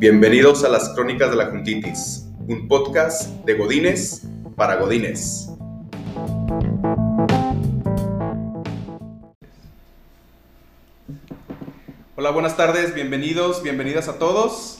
Bienvenidos a las Crónicas de la Juntitis, un podcast de Godines para Godines. Hola, buenas tardes, bienvenidos, bienvenidas a todos.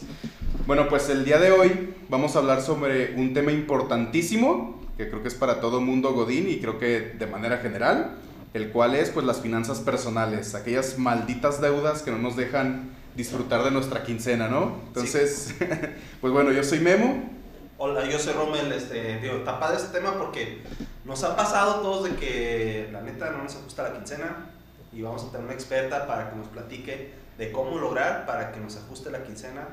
Bueno, pues el día de hoy vamos a hablar sobre un tema importantísimo que creo que es para todo mundo Godín y creo que de manera general, el cual es pues las finanzas personales, aquellas malditas deudas que no nos dejan disfrutar de nuestra quincena, ¿no? Entonces, pues bueno, yo soy Memo. Hola, yo soy Rommel, este, digo, está padre este tema porque nos ha pasado todos de que la neta no nos ajusta la quincena y vamos a tener una experta para que nos platique de cómo lograr para que nos ajuste la quincena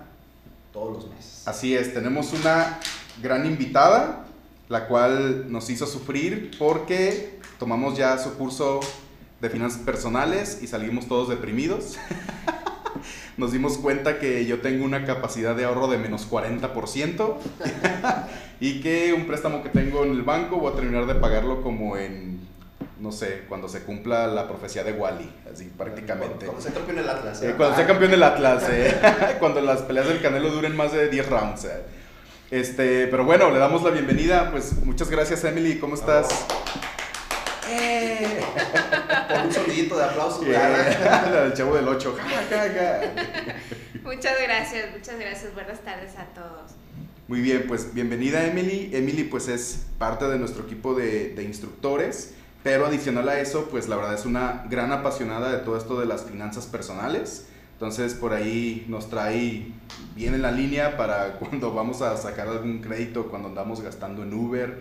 todos los meses. Así es, tenemos una gran invitada, la cual nos hizo sufrir porque tomamos ya su curso de finanzas personales y salimos todos deprimidos. nos dimos cuenta que yo tengo una capacidad de ahorro de menos 40% y que un préstamo que tengo en el banco voy a terminar de pagarlo como en, no sé, cuando se cumpla la profecía de Wally, así prácticamente. Cuando sea campeón el Atlas. Eh, ¿eh? cuando sea campeón del Atlas, eh. cuando las peleas del Canelo duren más de 10 rounds. eh. Este, pero bueno, le damos la bienvenida. Pues muchas gracias, Emily. ¿Cómo estás? Eh. Un sonidito de aplauso. La del chavo del 8. Muchas gracias, muchas gracias. Buenas tardes a todos. Muy bien, pues bienvenida Emily. Emily pues es parte de nuestro equipo de, de instructores, pero adicional a eso, pues la verdad es una gran apasionada de todo esto de las finanzas personales. Entonces por ahí nos trae bien en la línea para cuando vamos a sacar algún crédito, cuando andamos gastando en Uber.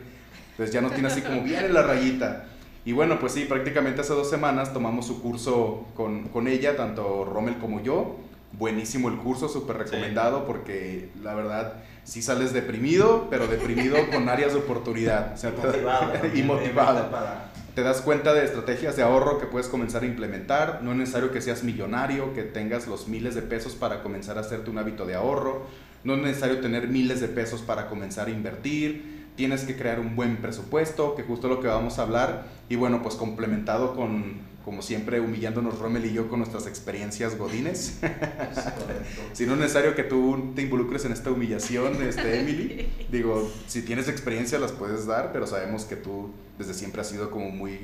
Entonces ya nos tiene así como bien en la rayita. Y bueno, pues sí, prácticamente hace dos semanas tomamos su curso con, con ella, tanto Rommel como yo. Buenísimo el curso, súper recomendado porque la verdad sí sales deprimido, pero deprimido con áreas de oportunidad. O sea, motivado. y motivado. para- Te das cuenta de estrategias de ahorro que puedes comenzar a implementar. No es necesario que seas millonario, que tengas los miles de pesos para comenzar a hacerte un hábito de ahorro. No es necesario tener miles de pesos para comenzar a invertir. Tienes que crear un buen presupuesto, que justo lo que vamos a hablar. Y bueno, pues complementado con, como siempre, humillándonos Rommel y yo con nuestras experiencias godines. Si no es necesario que tú te involucres en esta humillación, este, Emily. Digo, si tienes experiencia las puedes dar, pero sabemos que tú desde siempre has sido como muy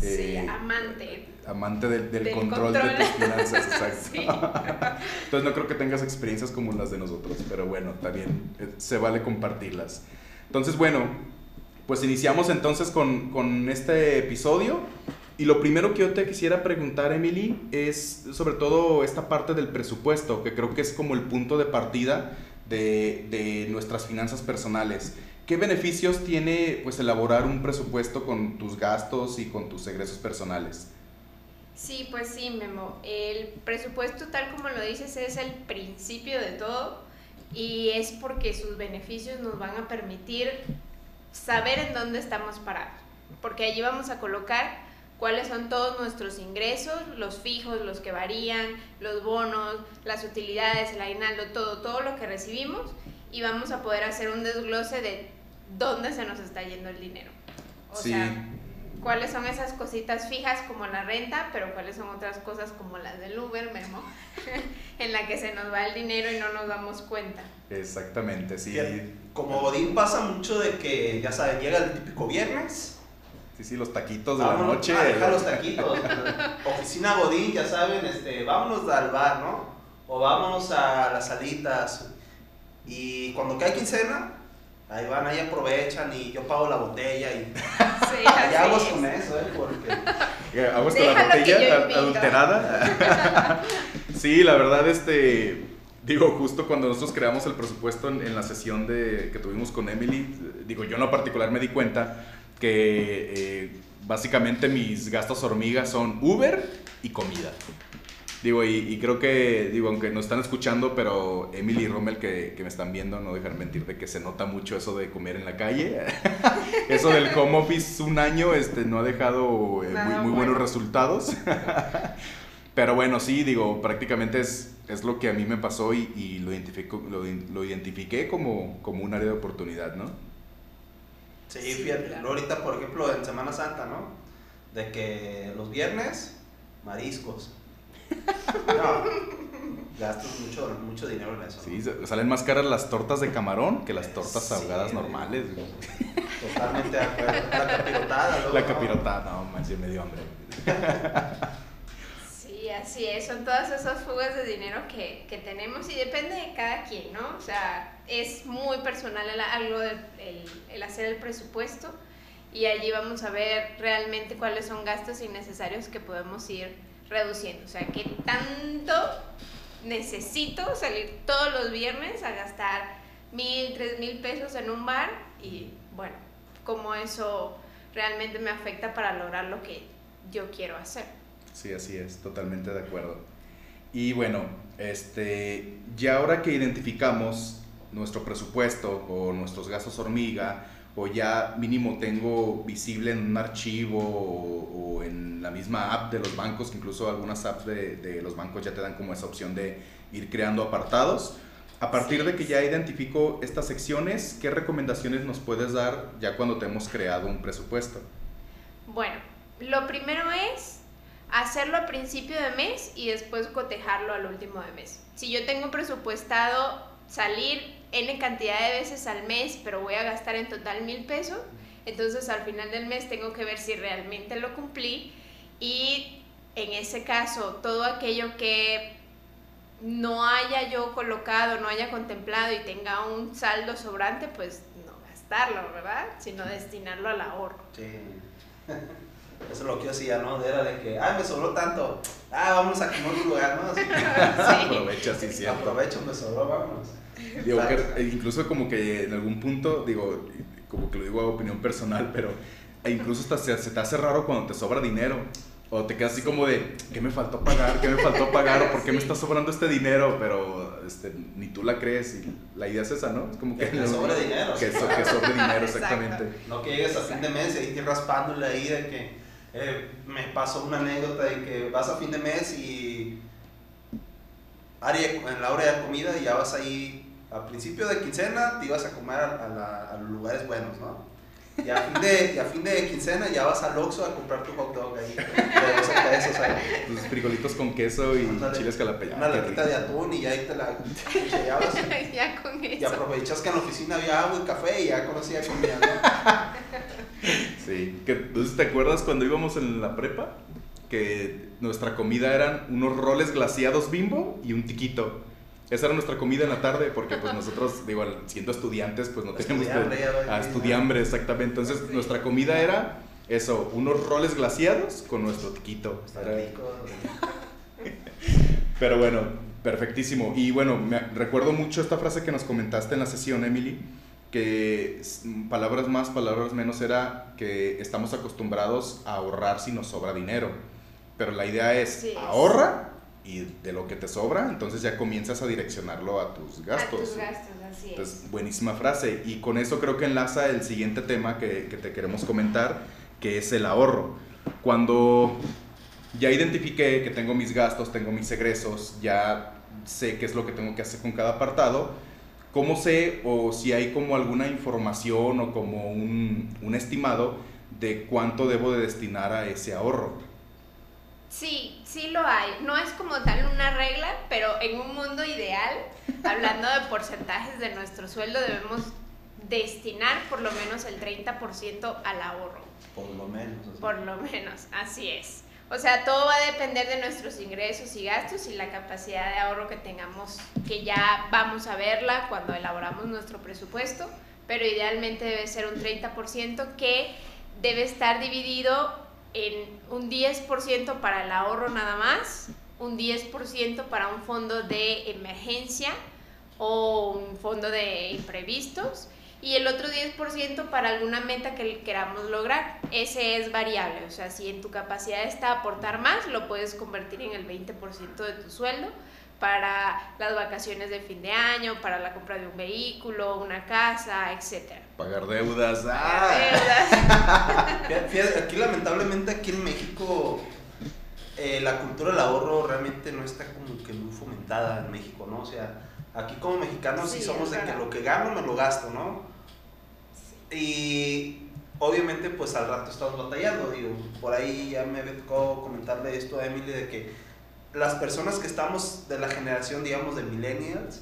sí, eh, amante. amante del, del del control, control. de tus finanzas, exacto. Sí. Entonces no creo que tengas experiencias como las de nosotros, pero bueno, también eh, se vale compartirlas. Entonces, bueno, pues iniciamos entonces con, con este episodio. Y lo primero que yo te quisiera preguntar, Emily, es sobre todo esta parte del presupuesto, que creo que es como el punto de partida de, de nuestras finanzas personales. ¿Qué beneficios tiene pues elaborar un presupuesto con tus gastos y con tus egresos personales? Sí, pues sí, Memo. El presupuesto, tal como lo dices, es el principio de todo y es porque sus beneficios nos van a permitir saber en dónde estamos parados. Porque allí vamos a colocar cuáles son todos nuestros ingresos, los fijos, los que varían, los bonos, las utilidades, el aguinaldo, todo, todo lo que recibimos y vamos a poder hacer un desglose de dónde se nos está yendo el dinero. O Sí. sea, cuáles son esas cositas fijas como la renta, pero cuáles son otras cosas como las del Uber, Memo, en la que se nos va el dinero y no nos damos cuenta. Exactamente, sí. Como Godín pasa mucho de que, ya saben, llega el típico viernes. Sí, sí, los taquitos de la vámonos noche. a dejar los taquitos. Oficina Godín, ya saben, este, vámonos al bar, ¿no? O vámonos a las salitas. Y cuando cae quincena, ahí van, ahí aprovechan y yo pago la botella y Sí, es. con eso, ¿eh? Porque Aguas con la botella adulterada. sí, la verdad, este. Digo, justo cuando nosotros creamos el presupuesto en, en la sesión de, que tuvimos con Emily, digo, yo en lo particular me di cuenta que eh, básicamente mis gastos hormigas son Uber y comida. Digo, y, y creo que, digo, aunque nos están escuchando, pero Emily y Rommel que, que me están viendo, no dejan mentir de que se nota mucho eso de comer en la calle. eso del home office un año este, no ha dejado eh, muy, Nada muy buenos bueno. resultados. pero bueno, sí, digo, prácticamente es, es lo que a mí me pasó y, y lo, identifico, lo, lo identifiqué como, como un área de oportunidad, ¿no? Sí, Sí, fíjate, claro. ahorita por ejemplo en Semana Santa, ¿no? De que los viernes, mariscos. No, gastas mucho, mucho dinero en eso. Sí, salen más caras las tortas de camarón que las tortas ahogadas normales. Totalmente de acuerdo. La capirotada, luego, La capirotada, no, manches, me dio hambre. Sí, así es, son todas esas fugas de dinero que, que tenemos y depende de cada quien, ¿no? O sea, es muy personal el, algo del, el, el hacer el presupuesto y allí vamos a ver realmente cuáles son gastos innecesarios que podemos ir reduciendo. O sea, qué tanto necesito salir todos los viernes a gastar mil, tres mil pesos en un bar y bueno, cómo eso realmente me afecta para lograr lo que yo quiero hacer. Sí, así es, totalmente de acuerdo. Y bueno, este, ya ahora que identificamos nuestro presupuesto o nuestros gastos hormiga, o ya mínimo tengo visible en un archivo o, en la misma app de los bancos, que incluso algunas apps de, de, los bancos ya te dan como esa opción de ir creando apartados. A partir de que ya identifico estas secciones, ¿qué recomendaciones nos puedes dar ya cuando te hemos creado un presupuesto? Bueno, lo primero es hacerlo a principio de mes y después cotejarlo al último de mes. Si yo tengo presupuestado salir N cantidad de veces al mes, pero voy a gastar en total mil pesos, entonces al final del mes tengo que ver si realmente lo cumplí y en ese caso todo aquello que no haya yo colocado, no haya contemplado y tenga un saldo sobrante, pues no gastarlo, ¿verdad? Sino destinarlo al ahorro. Sí. Eso es lo que yo hacía, ¿no? Era de que, ay, me sobró tanto, ah, vamos a comer un lugar, ¿no? sí. Aprovecha, sí, cierto. Aprovecho, me sobró, vámonos. Digo, que, incluso como que en algún punto, digo, como que lo digo a opinión personal, pero incluso hasta se, se te hace raro cuando te sobra dinero. O te quedas así como de, ¿qué me faltó pagar? ¿Qué me faltó pagar? ¿O por qué me está sobrando este dinero? Pero este, ni tú la crees y la idea es esa, ¿no? Es como que... Que sobre dinero. Que, so, que sobre dinero, exactamente. No que llegues a fin de mes y ahí raspándole ahí de que eh, me pasó una anécdota de que vas a fin de mes y área, en la hora de comida y ya vas ahí a principio de quincena te ibas a comer a, la, a los lugares buenos, ¿no? Y a fin de, a fin de quincena ya vas al Oxxo a comprar tu hot dog ahí. De esos pesos ahí. Tus frijolitos con queso y Andale, chiles calapeña. Una latita de atún y ya ahí te la llevas. ya con eso. Y aprovechas que en la oficina había agua y café y ya conocía comida, ¿no? Sí. ¿Te acuerdas cuando íbamos en la prepa? Que nuestra comida eran unos roles glaciados bimbo y un tiquito. Esa era nuestra comida en la tarde, porque pues nosotros, digo, siendo estudiantes, pues no teníamos a estudiambre, exactamente. Entonces, nuestra comida era eso, unos roles glaciados con nuestro tiquito. Pero bueno, perfectísimo. Y bueno, me recuerdo mucho esta frase que nos comentaste en la sesión, Emily, que palabras más, palabras menos era que estamos acostumbrados a ahorrar si nos sobra dinero. Pero la idea es, sí. ahorra y de lo que te sobra, entonces ya comienzas a direccionarlo a tus gastos. A tus gastos, así es. Entonces, buenísima frase. Y con eso creo que enlaza el siguiente tema que, que te queremos comentar, que es el ahorro. Cuando ya identifiqué que tengo mis gastos, tengo mis egresos, ya sé qué es lo que tengo que hacer con cada apartado, ¿cómo sé o si hay como alguna información o como un, un estimado de cuánto debo de destinar a ese ahorro? Sí, sí lo hay. No es como tal una regla, pero en un mundo ideal, hablando de porcentajes de nuestro sueldo, debemos destinar por lo menos el 30% al ahorro. Por lo menos. Así. Por lo menos, así es. O sea, todo va a depender de nuestros ingresos y gastos y la capacidad de ahorro que tengamos, que ya vamos a verla cuando elaboramos nuestro presupuesto, pero idealmente debe ser un 30% que debe estar dividido en un 10% para el ahorro nada más, un 10% para un fondo de emergencia o un fondo de imprevistos y el otro 10% para alguna meta que queramos lograr. Ese es variable, o sea, si en tu capacidad está aportar más, lo puedes convertir en el 20% de tu sueldo para las vacaciones de fin de año, para la compra de un vehículo, una casa, etcétera. Pagar deudas. ¡Ah! Fíjate, aquí lamentablemente aquí en México eh, la cultura del ahorro realmente no está como que muy fomentada en México, ¿no? O sea, aquí como mexicanos sí, sí somos de que lo que gano me lo gasto, ¿no? Sí. Y obviamente pues al rato estamos batallando, digo, por ahí ya me tocó comentarle esto a Emily de que las personas que estamos de la generación, digamos, de millennials,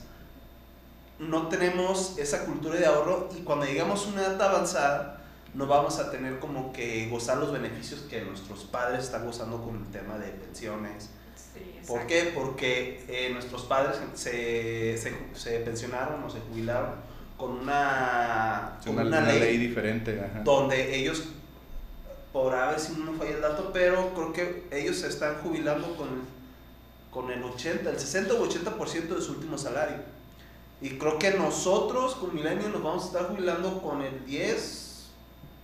no tenemos esa cultura de ahorro y cuando llegamos a una edad avanzada, no vamos a tener como que gozar los beneficios que nuestros padres están gozando con el tema de pensiones. ¿Por qué? Porque eh, nuestros padres se, se, se, pensionaron o se jubilaron con una, con una, ley, diferente. Donde ellos, por a ver si no me falla el dato, pero creo que ellos se están jubilando con, con el 80, el 60 o 80% de su último salario. Y creo que nosotros con Milenio nos vamos a estar jubilando con el 10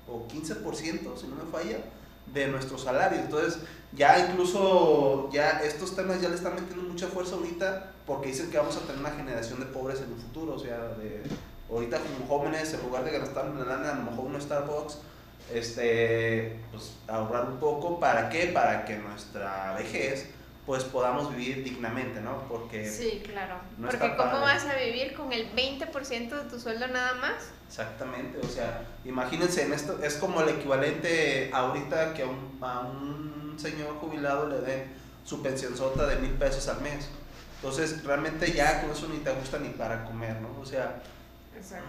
o 15%, si no me falla, de nuestro salario. Entonces, ya incluso ya estos temas ya le están metiendo mucha fuerza ahorita porque dicen que vamos a tener una generación de pobres en el futuro. O sea, de, ahorita como jóvenes, en lugar de gastar una lana, a lo mejor un Starbucks, este, pues ahorrar un poco. ¿Para qué? Para que nuestra vejez pues podamos vivir dignamente, ¿no? Porque... Sí, claro. Porque ¿cómo vas a vivir con el 20% de tu sueldo nada más? Exactamente, o sea, imagínense, en esto es como el equivalente ahorita que a un, a un señor jubilado le den su pensión sota de mil pesos al mes. Entonces, realmente ya con eso ni te gusta ni para comer, ¿no? O sea,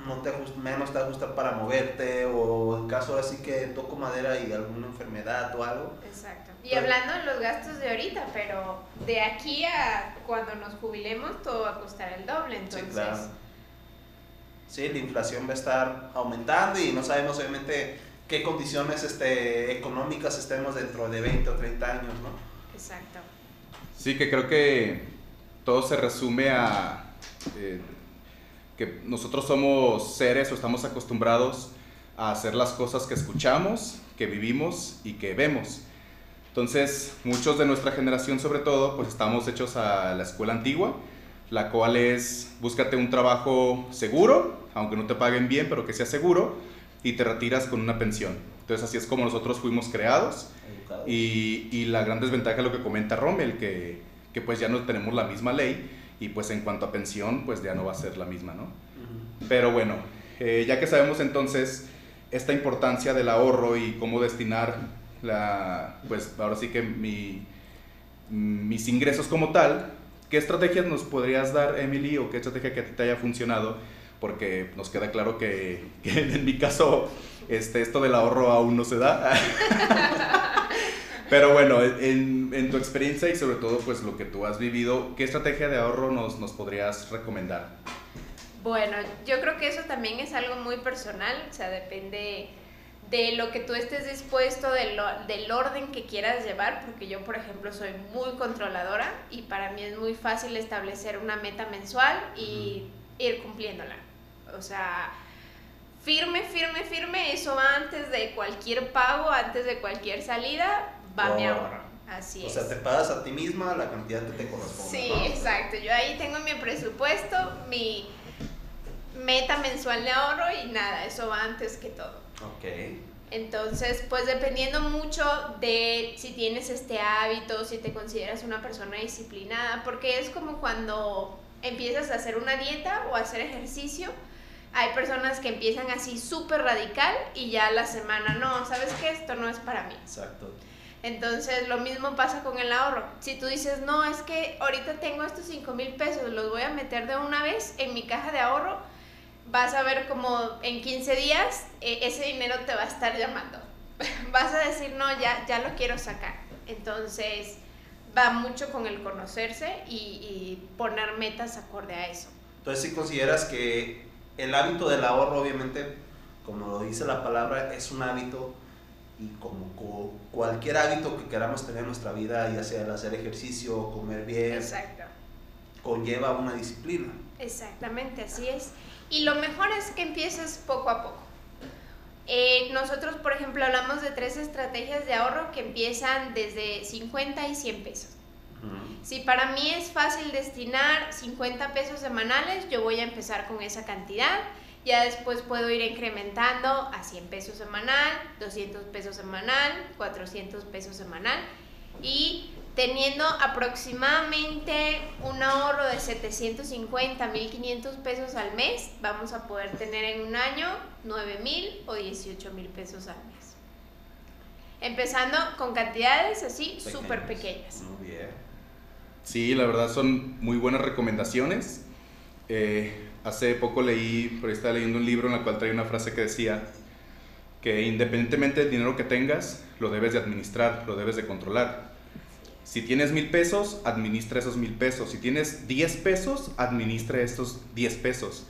no te menos te ajusta para moverte o en caso así que toco madera y alguna enfermedad o algo. Exacto. Y hablando de los gastos de ahorita, pero de aquí a cuando nos jubilemos todo va a costar el doble, entonces. Sí, claro. Sí, la inflación va a estar aumentando y no sabemos obviamente qué condiciones este, económicas estemos dentro de 20 o 30 años, ¿no? Exacto. Sí, que creo que todo se resume a... Eh, que nosotros somos seres o estamos acostumbrados a hacer las cosas que escuchamos, que vivimos y que vemos. Entonces, muchos de nuestra generación sobre todo, pues estamos hechos a la escuela antigua, la cual es búscate un trabajo seguro, aunque no te paguen bien, pero que sea seguro, y te retiras con una pensión. Entonces así es como nosotros fuimos creados. Y, y, la gran desventaja es lo que comenta Rommel, que, que pues ya no tenemos la misma ley y pues en cuanto a pensión, pues ya no va a ser la misma, ¿no? Pero bueno, eh, ya que sabemos entonces esta importancia del ahorro y cómo destinar la, pues ahora sí que mi, mis ingresos como tal, ¿qué estrategias nos podrías dar, Emily, o qué estrategia que a ti te haya funcionado? Porque nos queda claro que, que en mi caso este, esto del ahorro aún no se da. Pero bueno, en, en, tu experiencia y sobre todo pues lo que tú has vivido, ¿qué estrategia de ahorro nos, nos podrías recomendar? Bueno, yo creo que eso también es algo muy personal, o sea, depende de lo que tú estés dispuesto, de lo, del orden que quieras llevar, porque yo, por ejemplo, soy muy controladora y para mí es muy fácil establecer una meta mensual y ir cumpliéndola. O sea, firme, firme, firme, eso antes de cualquier pago, antes de cualquier salida, va mi ahorro. Así es. O sea, te pagas a ti misma la cantidad que te corresponde. Sí, exacto. Yo ahí tengo mi presupuesto, mi meta mensual de ahorro y nada, eso va antes que todo. Ok. Entonces, pues dependiendo mucho de si tienes este hábito, si te consideras una persona disciplinada, porque es como cuando empiezas a hacer una dieta o a hacer ejercicio, hay personas que empiezan así súper radical y ya la semana, no, ¿sabes qué? Esto no es para mí. Exacto. Entonces lo mismo pasa con el ahorro. Si tú dices, no, es que ahorita tengo estos 5 mil pesos, los voy a meter de una vez en mi caja de ahorro, vas a ver como en 15 días eh, ese dinero te va a estar llamando. vas a decir, no, ya, ya lo quiero sacar. Entonces va mucho con el conocerse y, y poner metas acorde a eso. Entonces si consideras que el hábito del ahorro, obviamente, como lo dice la palabra, es un hábito y como cualquier hábito que queramos tener en nuestra vida, ya sea el hacer ejercicio, comer bien, conlleva una disciplina. Exactamente, así es. Y lo mejor es que empieces poco a poco. Eh, nosotros, por ejemplo, hablamos de tres estrategias de ahorro que empiezan desde 50 y 100 pesos. Si para mí es fácil destinar 50 pesos semanales, yo voy a empezar con esa cantidad. Ya después puedo ir incrementando a 100 pesos semanal, 200 pesos semanal, 400 pesos semanal. Y teniendo aproximadamente un ahorro de 750, 1500 pesos al mes, vamos a poder tener en un año 9000 o 18 mil pesos al mes. Empezando con cantidades así súper pequeñas. Muy bien. Sí, la verdad son muy buenas recomendaciones. Eh, hace poco leí, por ahí estaba leyendo un libro en el cual traía una frase que decía que independientemente del dinero que tengas, lo debes de administrar, lo debes de controlar. Si tienes mil pesos, administra esos mil pesos. Si tienes diez pesos, administra estos diez pesos.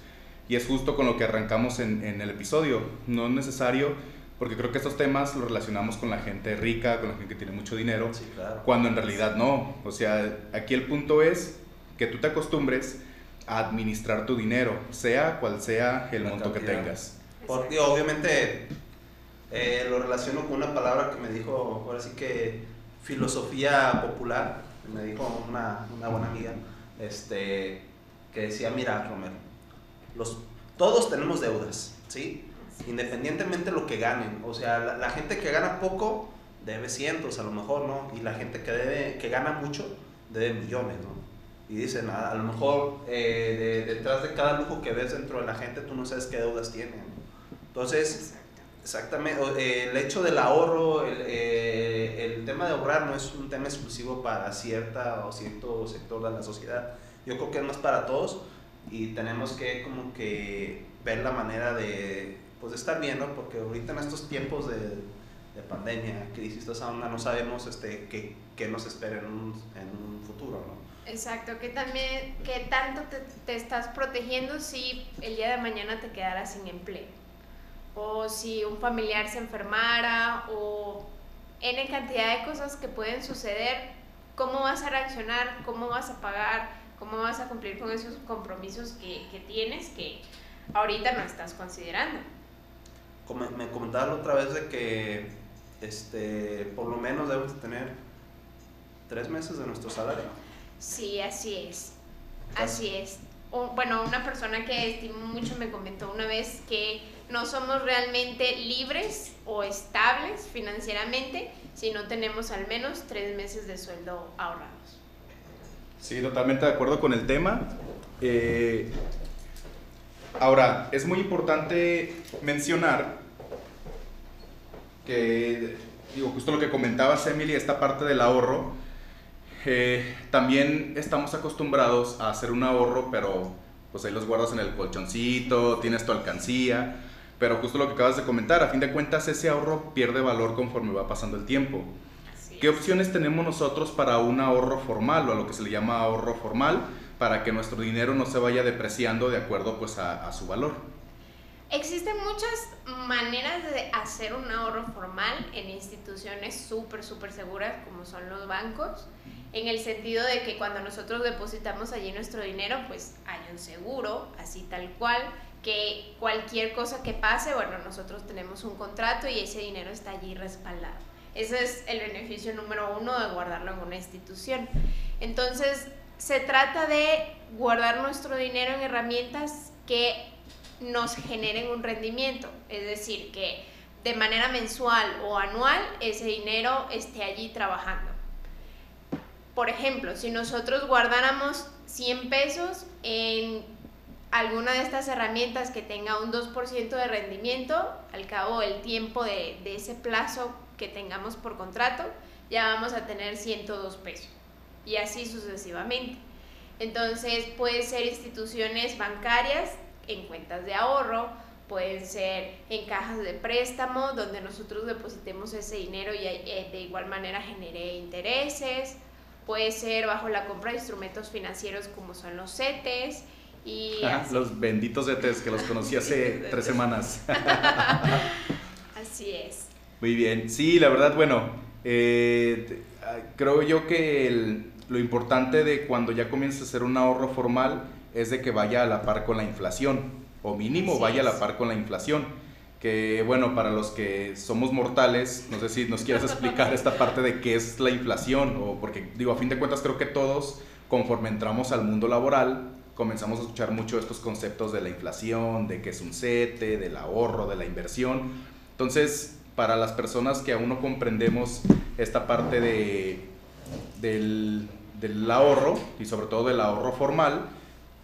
Y es justo con lo que arrancamos en, en el episodio. No es necesario porque creo que estos temas los relacionamos con la gente rica, con la gente que tiene mucho dinero, Sí, claro. cuando en realidad no. O sea, aquí el punto es que tú te acostumbres a administrar tu dinero, sea cual sea el La monto que tengas. Porque obviamente eh, lo relaciono con una palabra que me dijo, ahora sí que filosofía popular, me dijo una, una buena amiga, este, que decía, mira, Romero, los, todos tenemos deudas, ¿sí? Independientemente de lo que ganen, o sea, la, la gente que gana poco debe cientos a lo mejor, ¿no? Y la gente que, debe, que gana mucho debe millones, ¿no? Y dicen, a, a lo mejor eh, de- detrás de cada lujo que ves dentro de la gente, tú no sabes qué deudas tienen. Entonces, exactamente, eh, el hecho del ahorro, el, eh, el tema de ahorrar no es un tema exclusivo para cierta o cierto sector de la sociedad. Yo creo que es más para todos y tenemos que como que ver la manera de, pues, de estar bien, ¿no? Porque ahorita en estos tiempos de, de pandemia, crisis, toda esa onda, no sabemos este, qué, qué nos espera en un, en un futuro, ¿no? Exacto, que también, que tanto te, te estás protegiendo si el día de mañana te quedaras sin empleo, o si un familiar se enfermara, o N cantidad de cosas que pueden suceder, ¿cómo vas a reaccionar? ¿Cómo vas a pagar? ¿Cómo vas a cumplir con esos compromisos que, que tienes que ahorita no estás considerando? Come- me comentaba la otra vez de que este, por lo menos debemos de tener tres meses de nuestro salario. Sí, así es. Así es. O- bueno, una persona que estimo mucho me comentó una vez que no somos realmente libres o estables financieramente si no tenemos al menos tres meses de sueldo ahorrados. Sí, totalmente de acuerdo con el tema. Eh, ahora, es muy importante mencionar que, digo, justo lo que comentabas, Emily, esta parte del ahorro, eh, también estamos acostumbrados a hacer un ahorro, pero pues ahí los guardas en el colchoncito, tienes tu alcancía, pero justo lo que acabas de comentar, a fin de cuentas ese ahorro pierde valor conforme va pasando el tiempo. ¿Qué es. opciones tenemos nosotros para un ahorro formal o a lo que se le llama ahorro formal para que nuestro dinero no se vaya depreciando de acuerdo pues a, a su valor? Existen muchas maneras de hacer un ahorro formal en instituciones súper, súper seguras como son los bancos, en el sentido de que cuando nosotros depositamos allí nuestro dinero, pues hay un seguro, así tal cual, que cualquier cosa que pase, bueno, nosotros tenemos un contrato y ese dinero está allí respaldado. Ese es el beneficio número uno de guardarlo en una institución. Entonces, se trata de guardar nuestro dinero en herramientas que nos generen un rendimiento, es decir, que de manera mensual o anual ese dinero esté allí trabajando. Por ejemplo, si nosotros guardáramos 100 pesos en alguna de estas herramientas que tenga un 2% de rendimiento, al cabo del tiempo de, de ese plazo que tengamos por contrato, ya vamos a tener 102 pesos y así sucesivamente. Entonces puede ser instituciones bancarias en cuentas de ahorro, pueden ser en cajas de préstamo donde nosotros depositemos ese dinero y eh, de igual manera genere intereses, puede ser bajo la compra de instrumentos financieros como son los CETES y Ah, los benditos ETs que los conocí hace tres semanas. así es. Muy bien, sí, la verdad, bueno, eh, ah, creo yo que el- lo importante de cuando ya comienza a hacer un ahorro formal es de que vaya a la par con la inflación, o mínimo Así vaya a la par con la inflación. Que bueno, para los que somos mortales, no sé si nos quieres explicar esta parte de qué es la inflación, o porque digo, a fin de cuentas creo que todos, conforme entramos al mundo laboral, comenzamos a escuchar mucho estos conceptos de la inflación, de qué es un CETE, del ahorro, de la inversión. Entonces, para las personas que aún no comprendemos esta parte de, del, del ahorro y sobre todo del ahorro formal,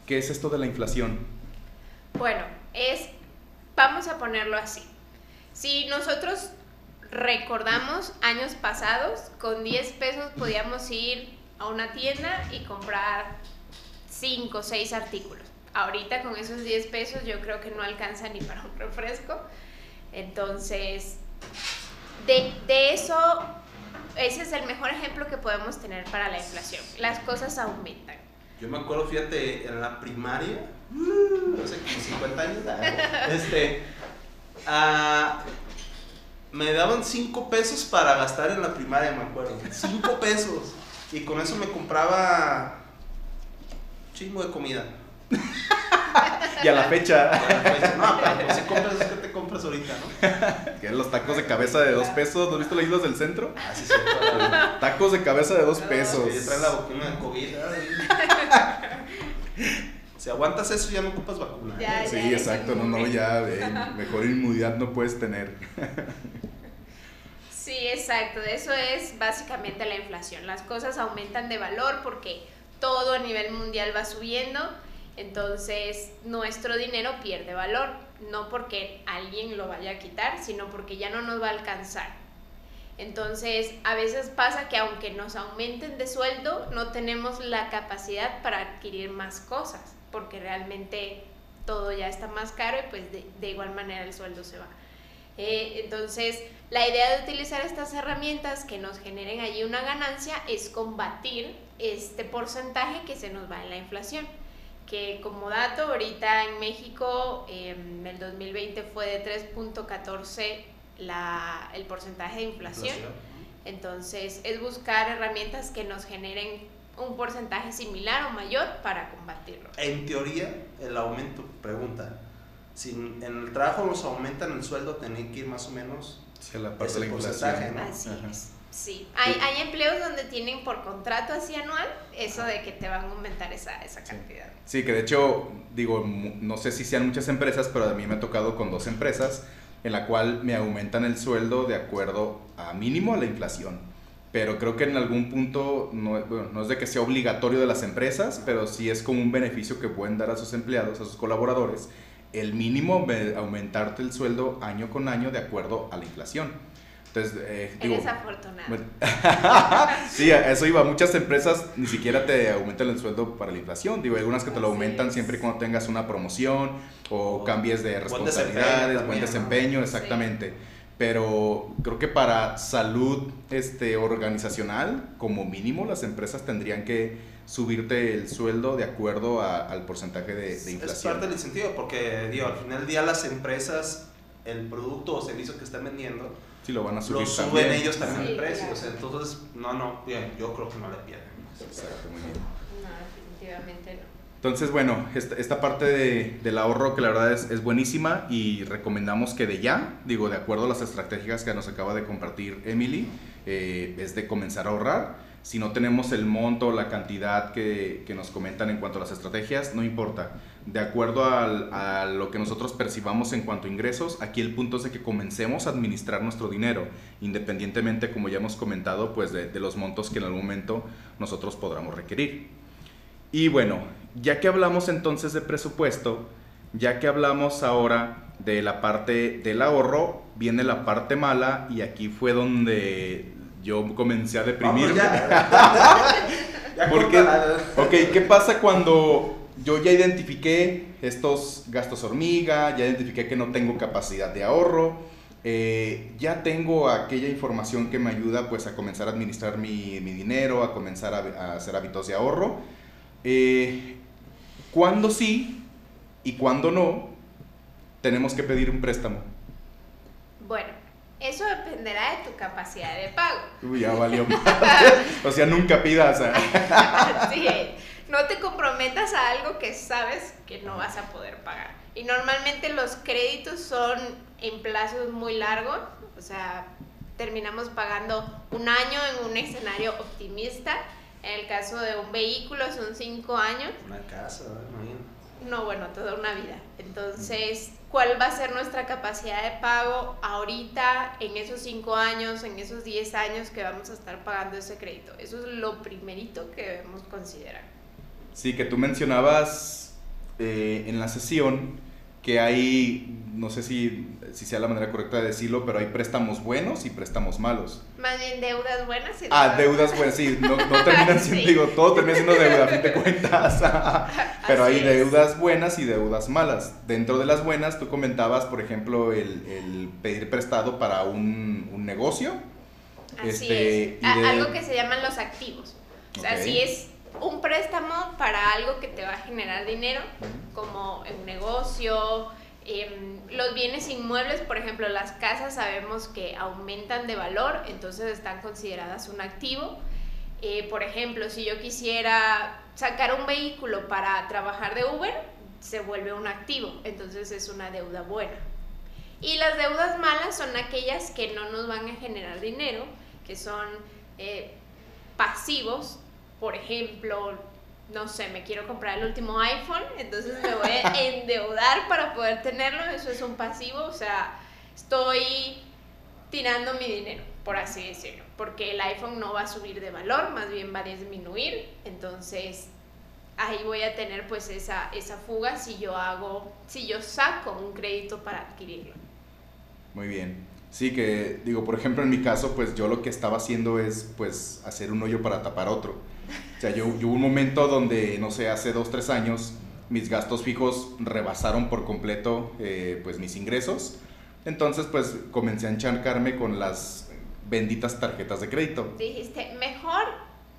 ¿qué es esto de la inflación? Bueno, es, vamos a ponerlo así. Si nosotros recordamos años pasados, con 10 pesos podíamos ir a una tienda y comprar 5 o 6 artículos. Ahorita con esos 10 pesos yo creo que no alcanza ni para un refresco. Entonces, de, de eso, ese es el mejor ejemplo que podemos tener para la inflación. Las cosas aumentan. Yo me acuerdo, fíjate, en la primaria, uh, hace como 50 años, este, ah, me daban 5 pesos para gastar en la primaria, me acuerdo. 5 pesos. Y con eso me compraba chingo de comida. y a la fecha. No, pero pues si compras, ¿qué te compras ahorita, no? Que los tacos de cabeza de dos pesos. ¿No has visto las islas del centro? Ah, sí, sí. Tacos de cabeza de dos pesos. Sí, trae la vacuna de COVID. Si aguantas eso, ya no ocupas vacuna. Ya, Sí, ya, exacto. No, no, ya. eh, mejor inmunidad no puedes tener. Sí, exacto. Eso es básicamente la inflación. Las cosas aumentan de valor porque todo a nivel mundial va subiendo. Entonces, nuestro dinero pierde valor. No porque alguien lo vaya a quitar, sino porque ya no nos va a alcanzar. Entonces, a veces pasa que aunque nos aumenten de sueldo, no tenemos la capacidad para adquirir más cosas, porque realmente todo ya está más caro y pues de, de igual manera el sueldo se va. Eh, entonces, la idea de utilizar estas herramientas que nos generen allí una ganancia es combatir este porcentaje que se nos va en la inflación. Que como dato, ahorita en México, en el 2020 fue de 3.14 la- el porcentaje de inflación. Entonces, es buscar herramientas que nos generen un porcentaje similar o mayor para combatirlo. En teoría, el aumento, pregunta, si en el trabajo nos aumentan el sueldo, tienen que ir más o menos Sí, la parte Ese de la porcentaje, inflación. ¿no? Así Ajá. es. Sí, hay, hay empleos donde tienen por contrato así anual eso de que te van a aumentar esa, esa Sí. cantidad. Sí, que de hecho, digo, no sé si sean muchas empresas, pero a mí me ha tocado con dos empresas en la cual me aumentan el sueldo de acuerdo a mínimo a la inflación. Pero creo que en algún punto, no, es de que sea obligatorio de las empresas, pero sí es como un beneficio que pueden dar a sus empleados, a sus colaboradores, el mínimo me- aumentarte el sueldo año con año de acuerdo a la inflación. Entonces, eh, digo, Eres afortunado. me- sí, a eso iba. Muchas empresas ni siquiera te aumentan el sueldo para la inflación. Digo, hay algunas que te lo aumentan siempre y cuando tengas una promoción o O cambies de buen responsabilidades, desempeño buen desempeño, exactamente. Pero creo que para salud este, organizacional, como mínimo, las empresas tendrían que subirte el sueldo de acuerdo a- al porcentaje de, de Es inflación. parte del incentivo, porque digo, al final del día las empresas, el producto o servicio que están vendiendo, Sí, lo van a subir lo suben también. ellos también Sí, el precio. claro. O sea, entonces, no, no, bien, yo creo que no le pierden. Exacto, muy bien. No, definitivamente no. Entonces, bueno, esta, esta parte de- del ahorro que la verdad es, es buenísima y recomendamos que de ya, digo, de acuerdo a las estrategias que nos acaba de compartir Emily, eh, es de comenzar a ahorrar. Si no tenemos el monto, la cantidad que, que nos comentan en cuanto a las estrategias, no importa. De acuerdo a lo que nosotros percibamos en cuanto a ingresos, aquí el punto es de que comencemos a administrar nuestro dinero, independientemente, como ya hemos comentado, pues de, de los montos que en algún momento nosotros podamos requerir. Y bueno, ya que hablamos entonces de presupuesto, ya que hablamos ahora de la parte del ahorro, viene la parte mala y aquí fue donde yo comencé a deprimirme. Vamos, ya. ya Porque-. Ok, ¿qué pasa cuando yo ya identifiqué estos gastos hormiga, ya identifiqué que no tengo capacidad de ahorro, eh, ya tengo aquella información que me ayuda pues a comenzar a administrar mi, mi dinero, a comenzar a, a hacer hábitos de ahorro? Eh, ¿Cuándo sí y cuándo no tenemos que pedir un préstamo? Bueno, eso dependerá de tu capacidad de pago. Uy, ya valió. o sea, nunca pidas. a- Así es. No te comprometas a algo que sabes que no vas a poder pagar. Y normalmente los créditos son en plazos muy largos, o sea, terminamos pagando un año en un escenario optimista. En el caso de un vehículo son cinco años. Una casa, ¿no? Imagínate. No, bueno, toda una vida. Entonces, ¿cuál va a ser nuestra capacidad de pago ahorita, en esos 5 años, en esos 10 años que vamos a estar pagando ese crédito? Eso es lo primerito que debemos considerar. Sí, que tú mencionabas eh, en la sesión que hay, no sé si, si sea la manera correcta de decirlo, pero hay préstamos buenos y préstamos malos. Más bien deudas buenas y Ah, deudas buenas, sí, no, no terminan siendo, Sí. digo, todo termina siendo deuda, a fin de cuentas. pero hay Así es. deudas buenas y deudas malas. Dentro de las buenas, tú comentabas, por ejemplo, el, el pedir prestado para un, un negocio. Así Este, es. y A- de- Algo que se llaman los activos. O sea, Ok. si es un préstamo para algo que te va a generar dinero, como un negocio, em, los bienes inmuebles, por ejemplo, las casas sabemos que aumentan de valor, entonces están consideradas un activo. Eh, por ejemplo, si yo quisiera sacar un vehículo para trabajar de Uber, se vuelve un activo, entonces es una deuda buena. Y las deudas malas son aquellas que no nos van a generar dinero, que son eh, pasivos. Por ejemplo, no sé, me quiero comprar el último iPhone, entonces me voy a endeudar para poder tenerlo. Eso es un pasivo, o sea, estoy tirando mi dinero, por así decirlo, porque el iPhone no va a subir de valor, más bien va a disminuir. Entonces, ahí voy a tener pues esa, esa fuga si yo hago, si yo saco un crédito para adquirirlo. Muy bien. Sí, que digo, por ejemplo, en mi caso, pues yo lo que estaba haciendo es, pues, hacer un hoyo para tapar otro. O sea, yo, yo hubo un momento donde, no sé, hace dos, tres años, mis gastos fijos rebasaron por completo, eh, pues, mis ingresos. Entonces, pues, comencé a encharcarme con las benditas tarjetas de crédito. Dijiste, mejor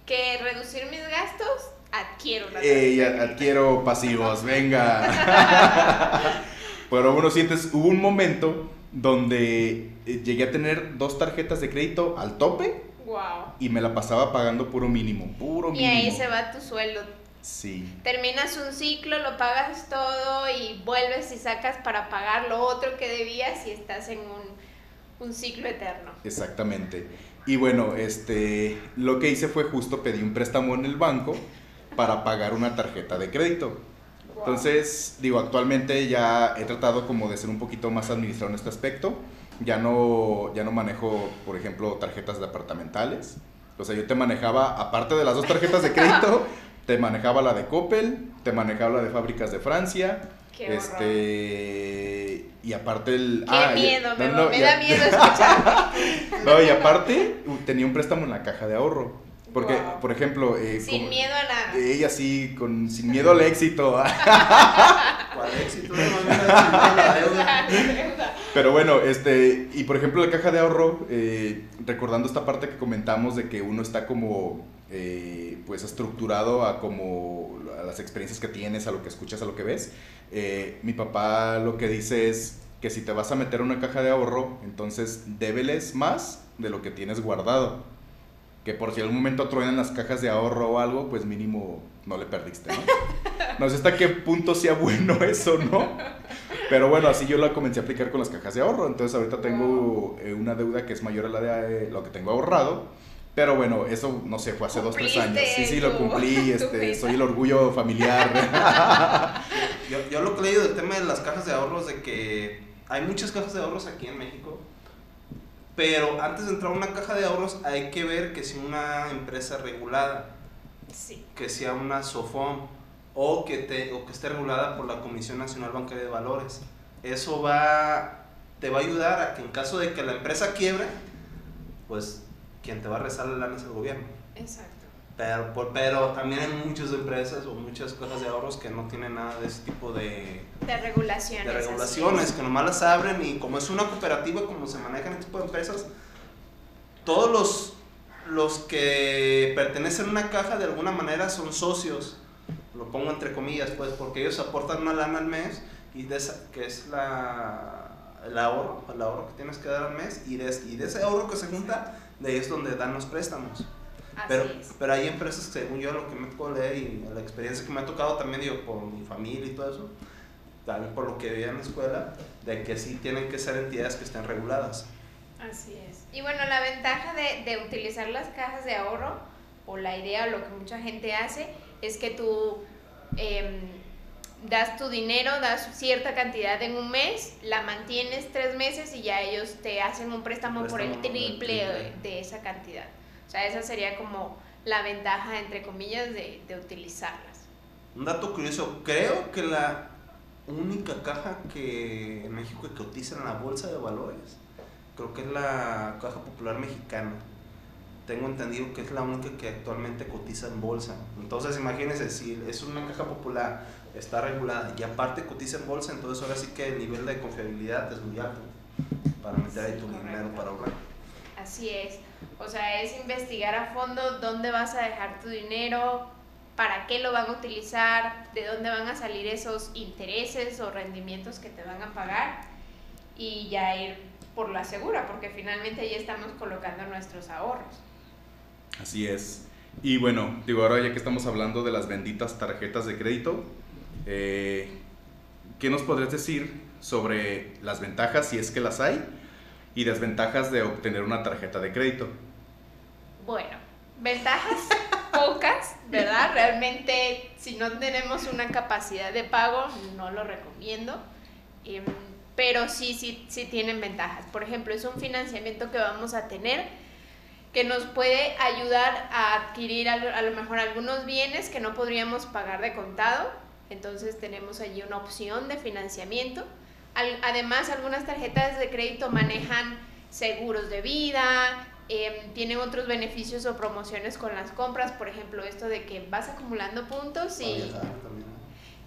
que reducir mis gastos, adquiero la Eh, tarjeta de ya crédito". adquiero pasivos, venga. Pero bueno, sientes, hubo un momento donde eh, llegué a tener dos tarjetas de crédito al tope Wow. y me la pasaba pagando puro mínimo, puro Y mínimo. ahí se va tu sueldo. Sí, Terminas un ciclo, lo pagas todo y vuelves y sacas para pagar lo otro que debías y estás en un, un ciclo eterno. exactamente. Y bueno, este, lo que hice fue justo pedí un préstamo en el banco para pagar una tarjeta de crédito. Entonces, digo, actualmente ya he tratado como de ser un poquito más administrado en este aspecto. Ya no, ya no manejo, por ejemplo, tarjetas departamentales. O sea, yo te manejaba, aparte de las dos tarjetas de crédito, te manejaba la de Coppel, te manejaba la de Fábricas de Francia. Qué horror. este y aparte el Qué ah, y- miedo, no, me, no, me ya- da miedo escuchar. no, y aparte uh, tenía un préstamo en la caja de ahorro. Porque, Wow. por ejemplo, eh, Sin como- miedo a nada. ella sí, con, sin miedo al éxito. ¿Cuál éxito? No, no, no, la deuda. Pero bueno, este, y por ejemplo la caja de ahorro, eh, recordando esta parte que comentamos de que uno está como, eh, pues estructurado a como a las experiencias que tienes, a lo que escuchas, a lo que ves, eh, mi papá lo que dice es que si te vas a meter una caja de ahorro, entonces débeles más de lo que tienes guardado. Que por si algún momento truenan las cajas de ahorro o algo, pues mínimo no le perdiste, ¿no? No sé hasta qué punto sea bueno eso, ¿no? Pero bueno, así yo la comencé a aplicar con las cajas de ahorro. Entonces ahorita tengo eh, una deuda que es mayor a la de eh, lo que tengo ahorrado. Pero bueno, eso no sé, fue hace dos, tres años. Sí, sí, lo cumplí. Este, soy el orgullo familiar. Yo, yo lo que he leído del tema de las cajas de ahorros, de que hay muchas cajas de ahorros aquí en México, pero antes de entrar a una caja de ahorros hay que ver que sea una empresa regulada, Sí. que sea una SOFOM o que, te, o que esté regulada por la Comisión Nacional Bancaria de Valores. Eso va, te va a ayudar a que en caso de que la empresa quiebre, pues quien te va a rezar la lana es el gobierno. Exacto. Pero, por- pero también hay muchas empresas o muchas cajas de ahorros que no tienen nada de ese tipo de, De regulaciones. de regulaciones, es. que nomás las abren y como es una cooperativa, como se manejan este tipo de empresas, todos los, los que pertenecen a una caja de alguna manera son socios, lo pongo entre comillas, pues, porque ellos aportan una lana al mes y de esa, que es la, el ahorro, el ahorro que tienes que dar al mes y de, y de ese ahorro que se junta, de ahí es donde dan los préstamos. Así Pero, es. pero hay empresas que según yo lo que me tocó leer y la experiencia que me ha tocado también digo por mi familia y todo eso, también por lo que veía en la escuela, de que sí tienen que ser entidades que estén reguladas. Así es. Y bueno, la ventaja de, de utilizar las cajas de ahorro, o la idea, o lo que mucha gente hace, es que tú em, das tu dinero, das cierta cantidad en un mes, la mantienes tres meses y ya ellos te hacen un préstamo, por el Préstamo por el triple triple. de esa cantidad. O sea, esa sería como la ventaja, entre comillas, de, de utilizarlas. Un dato curioso, creo que la única caja que en México que cotiza en la bolsa de valores. Creo que es la Caja Popular Mexicana. Tengo entendido que es la única que actualmente cotiza en bolsa. Entonces, imagínense, si es una caja popular, está regulada y aparte cotiza en bolsa, entonces ahora sí que el nivel de confiabilidad es muy alto para meter ahí tu dinero para ahorrar. Así es. O sea, es investigar a fondo dónde vas a dejar tu dinero, para qué lo van a utilizar, de dónde van a salir esos intereses o rendimientos que te van a pagar y ya ir por la segura, porque finalmente ahí estamos colocando nuestros ahorros. Así es. Y bueno, digo, ahora ya que estamos hablando de las benditas tarjetas de crédito, eh, ¿qué nos podrías decir sobre las ventajas, si es que las hay, y desventajas de obtener una tarjeta de crédito? Bueno, ventajas pocas, ¿verdad? Realmente si no tenemos una capacidad de pago, no lo recomiendo. Em, pero sí, sí, sí tienen ventajas. Por ejemplo, es un financiamiento que vamos a tener que nos puede ayudar a adquirir a lo mejor algunos bienes que no podríamos pagar de contado. Entonces tenemos allí una opción de financiamiento. además, algunas tarjetas de crédito manejan seguros de vida, eh, tienen otros beneficios o promociones con las compras, por ejemplo, esto de que vas acumulando puntos y...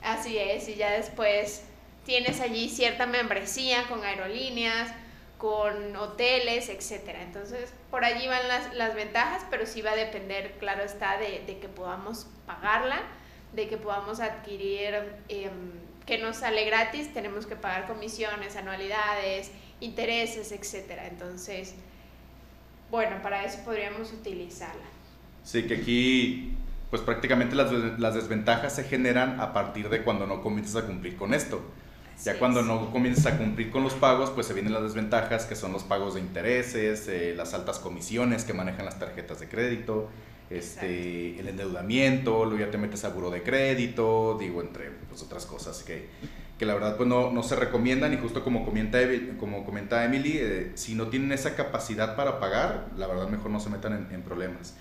Así es, y ya después tienes allí cierta membresía con aerolíneas, con hoteles, etcétera. Entonces, por allí van las, las, ventajas, pero sí va a depender, claro está, de, que podamos pagarla, de que podamos adquirir, em, que nos sale gratis, tenemos que pagar comisiones, anualidades, intereses, etcétera. Entonces, bueno, para eso podríamos utilizarla. Sí, que aquí pues prácticamente las, las desventajas se generan a partir de cuando no comienzas a cumplir con esto. Ya cuando no comienzas a cumplir con los pagos, pues se vienen las desventajas que son los pagos de intereses, eh, las altas comisiones que manejan las tarjetas de crédito, este, el endeudamiento, luego ya te metes a buro de crédito, digo, entre pues, otras cosas que que la verdad pues no, no se recomiendan. Y justo como comenta, como comenta Emily, eh, si no tienen esa capacidad para pagar, la verdad mejor no se metan en, problemas,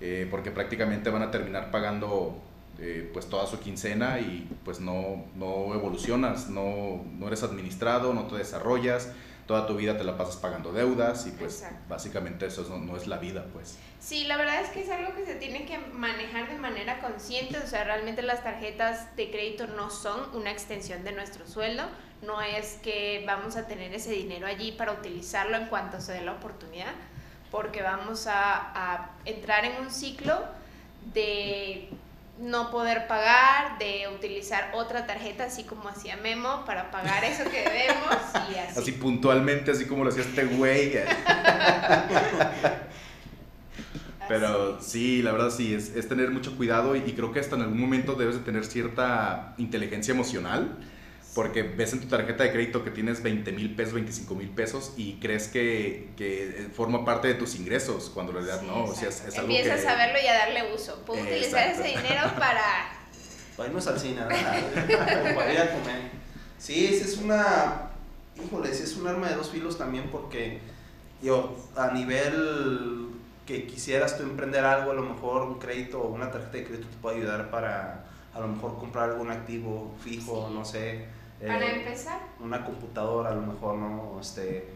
eh, porque prácticamente van a terminar pagando eh, pues toda su quincena y pues no, no evolucionas, no, no eres administrado, no te desarrollas, toda tu vida te la pasas pagando deudas y pues básicamente eso no, no, es la vida pues. Sí, la verdad es que es algo que se tiene que manejar de manera consciente, o sea, realmente las tarjetas de crédito no son una extensión de nuestro sueldo, no es que vamos a tener ese dinero allí para utilizarlo en cuanto se dé la oportunidad, porque vamos a, a entrar en un ciclo de no poder pagar, de utilizar otra tarjeta, así como hacía Memo, para pagar eso que debemos y así. Así puntualmente, así como lo hacía este güey. Pero sí, la verdad sí, es, es tener mucho cuidado y, y, creo que hasta en algún momento debes de tener cierta inteligencia emocional porque ves en tu tarjeta de crédito que tienes 20 mil pesos, 25 mil pesos y crees que, que, forma parte de tus ingresos, cuando en realidad no, o sea, es, algo Empiezas a verlo y a darle uso. Puedo utilizar ese dinero para... Para irnos al cine, para ir a comer. Sí, es una... Híjole, es un arma de dos filos también porque yo, a nivel que quisieras tú emprender algo, a lo mejor un crédito o una tarjeta de crédito te puede ayudar para a lo mejor comprar algún activo fijo, no sé para eh, empezar. Una computadora a lo mejor, ¿no? Este,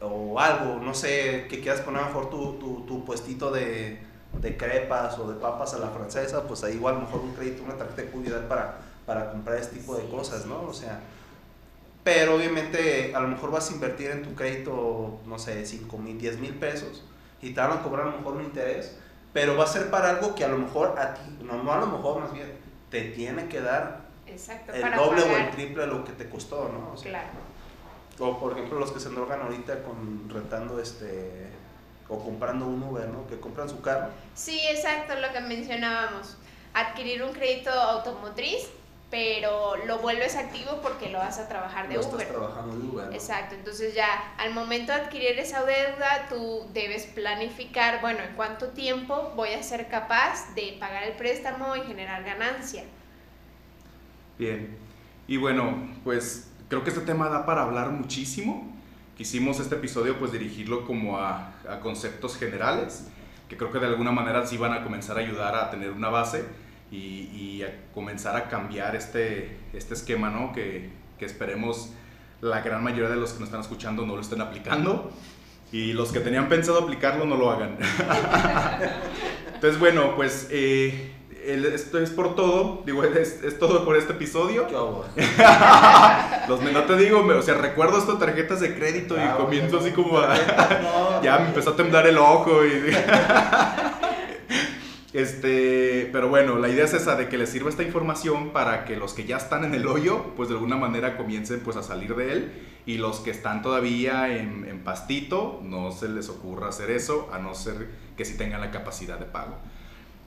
o algo, no sé, que quieras poner a lo mejor tu, tu, tu puestito de, de, crepas o de papas a la francesa, pues ahí igual a lo mejor un crédito, una tarjeta de cuidad para, para comprar este tipo de cosas, ¿no? O sea, pero obviamente a lo mejor vas a invertir en tu crédito, no sé, 5 mil, 10 mil pesos y te van a cobrar a lo mejor un interés, pero va a ser para algo que a lo mejor a ti, no, no a lo mejor más bien, te tiene que dar Exacto, el doble o el triple de lo que te costó, ¿no? O claro. O por ejemplo los que se drogan ahorita con rentando este o comprando un Uber, ¿no? Que compran su carro. Sí, exacto, lo que mencionábamos. Adquirir un crédito automotriz, pero lo vuelves activo porque lo vas a trabajar de lo Uber. Estás trabajando de Uber. Exacto, entonces ya al momento de adquirir esa deuda, tú debes planificar, bueno, en cuánto tiempo voy a ser capaz de pagar el préstamo y generar ganancia. Bien. Y bueno, pues creo que este tema da para hablar muchísimo. Quisimos este episodio pues dirigirlo como a, conceptos generales, que creo que de alguna manera sí van a comenzar a ayudar a tener una base. y, a comenzar a cambiar este, este esquema, ¿no? Que, esperemos la gran mayoría de los que nos están escuchando no lo estén aplicando y los que tenían pensado aplicarlo no lo hagan. Entonces, bueno, pues eh, esto es por todo, digo, es, es todo por este episodio. los no te digo, o sea, recuerdo estas tarjetas de crédito y ah, comienzo así como ya me empezó a temblar el ojo y... Este, pero bueno, la idea es esa de que les sirva esta información para que los que ya están en el hoyo, pues de alguna manera comiencen pues a salir de él y los que están todavía en, en pastito, no se les ocurra hacer eso, a no ser que sí tengan la capacidad de pago.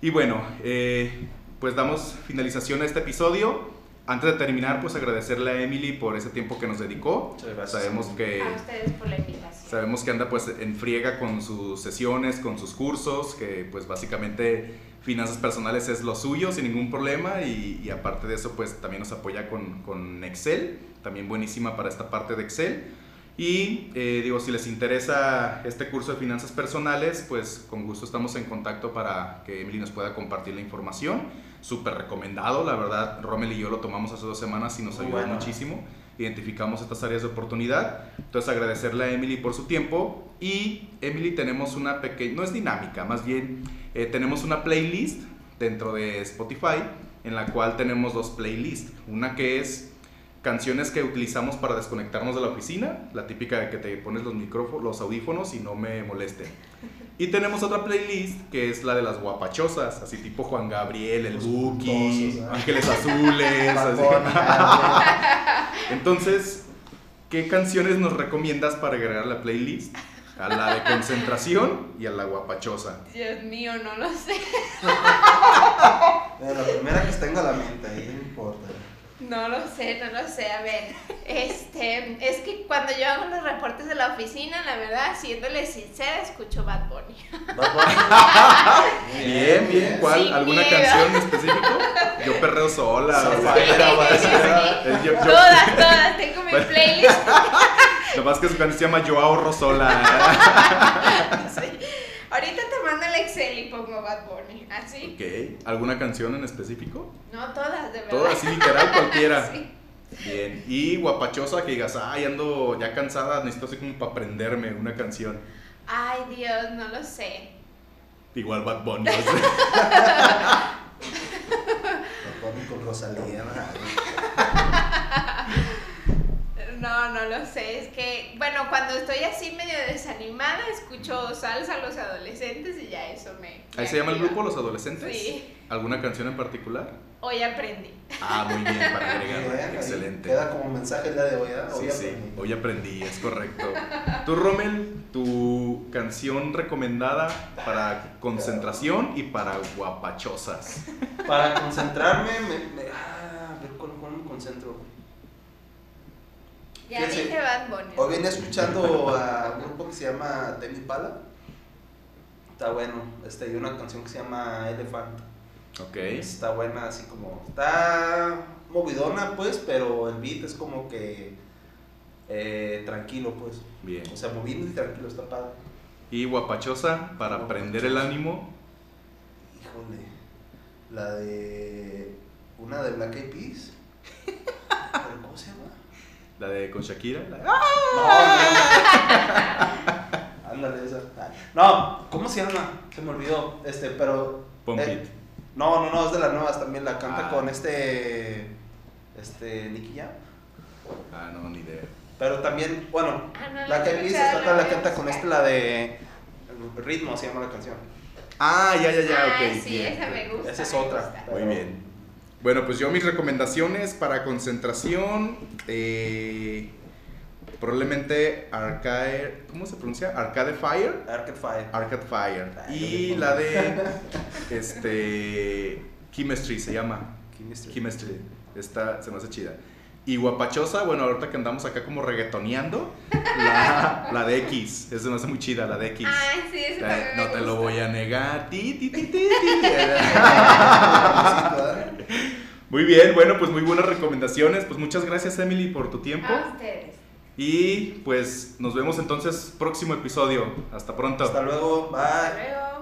Y bueno, eh, pues damos finalización a este episodio. Antes de terminar, pues agradecerle a Emily por ese tiempo que nos dedicó. Sabemos que a ustedes por la invitación. Sabemos que anda pues en friega con sus sesiones, con sus cursos, que pues básicamente finanzas personales es lo suyo sin ningún problema y, aparte de eso pues también nos apoya con, con, Excel, también buenísima para esta parte de Excel. Y eh, digo, si les interesa este curso de finanzas personales, pues con gusto estamos en contacto para que Emily nos pueda compartir la información. Súper recomendado, la verdad, Rommel y yo lo tomamos hace dos semanas y nos ayudó muchísimo identificamos estas áreas de oportunidad. Entonces agradecerle a Emily por su tiempo y Emily tenemos una pequeña, no es dinámica, más bien eh, tenemos una playlist dentro de Spotify en la cual tenemos dos playlists. Una que es canciones que utilizamos para desconectarnos de la oficina, la típica de que te pones los micrófonos, los audífonos y no me molesten. Y tenemos otra playlist que es la de las guapachosas, así tipo Juan Gabriel, el Buki, Ángeles Azules. Entonces, ¿qué canciones nos recomiendas para agregar a la playlist? A la de concentración y a la guapachosa. Dios mío, no lo sé. la primera que tenga a la mente, ahí no importa. No lo sé, no lo sé. A ver, este, es que cuando yo hago los reportes de la oficina, la verdad, siéndole sincera, escucho Bad Bunny. Bad Bunny. bien, bien. ¿Cuál? ¿Alguna canción en específico? Yo perreo sola. Sí, Todas, todas. Tengo mi playlist. Lo más que su canción se llama Yo ahorro sola. Ahorita te mando el Excel y pongo Bad Bunny, así. Ok. ¿Alguna canción en específico? No, todas, de verdad. Todas, así literal, cualquiera. sí. Bien. Y guapachosa que digas, ay, ando ya cansada, necesito así como para aprenderme una canción. Ay, Dios, no lo sé. Igual Bad Bunny. Bad Bunny con Rosalía. No, no lo sé. Es que, bueno, cuando estoy así medio desanimada, escucho salsa a los adolescentes y ya eso me. ¿Ahí se llama el grupo Los Adolescentes? Sí. ¿Alguna canción en particular? Hoy aprendí. Ah, muy bien, para agregar. Excelente. Queda como mensaje el día de hoy, ¿eh? Hoy sí, aprendí. sí, hoy aprendí, es correcto. Tú, Rommel, tu canción recomendada para concentración y para guapachosas. Para concentrarme, me, ah, a ver, ¿cuál me concentro? Ya dije Bad Bunny. Hoy vine escuchando a un grupo que se llama Temi Pala. Está bueno. Este, hay una canción que se llama Elephant. Ok. Está buena, así como. Está movidona, pues, pero el beat es como que. Eh, tranquilo, pues. Bien. O sea, moviendo y tranquilo, está padre. ¿Y guapachosa para prender el ánimo? Híjole. La de. Una de Black Eyed Peas. ¿Cómo se llama? La de con Shakira. No, Ándale, esa. No, ¿cómo se llama? Se me olvidó. Este, pero. Pump eh, No, no, no, es de las nuevas también. La canta ah. con este. Este. Nicky Jam. Ah, no, ni idea. Pero también, bueno, ah, la que dice trata la canta con este, la de. Ritmo se llama la canción. Ah, ya, ya, ya, ok. Sí, esa me gusta. Esa es otra. Muy bien. Bueno, pues yo mis recomendaciones para concentración, eh, probablemente Arcade, ¿cómo se pronuncia? Arcade Fire. Arcade Fire. Arcade Fire. y la de, este, Chemistry se llama. Chemistry. Chemistry. Esta se me hace chida. Y guapachosa, bueno, ahorita que andamos acá como reggaetoneando, la, la de X, esa me hace muy chida, la de X. Ay, sí, esa No te lo voy a negar. Ti, ti, ti, ti, muy bien, bueno, pues muy buenas recomendaciones. Pues muchas gracias, Emily, por tu tiempo. A ustedes. Y pues nos vemos entonces próximo episodio. Hasta pronto. Hasta luego. Bye. Hasta luego.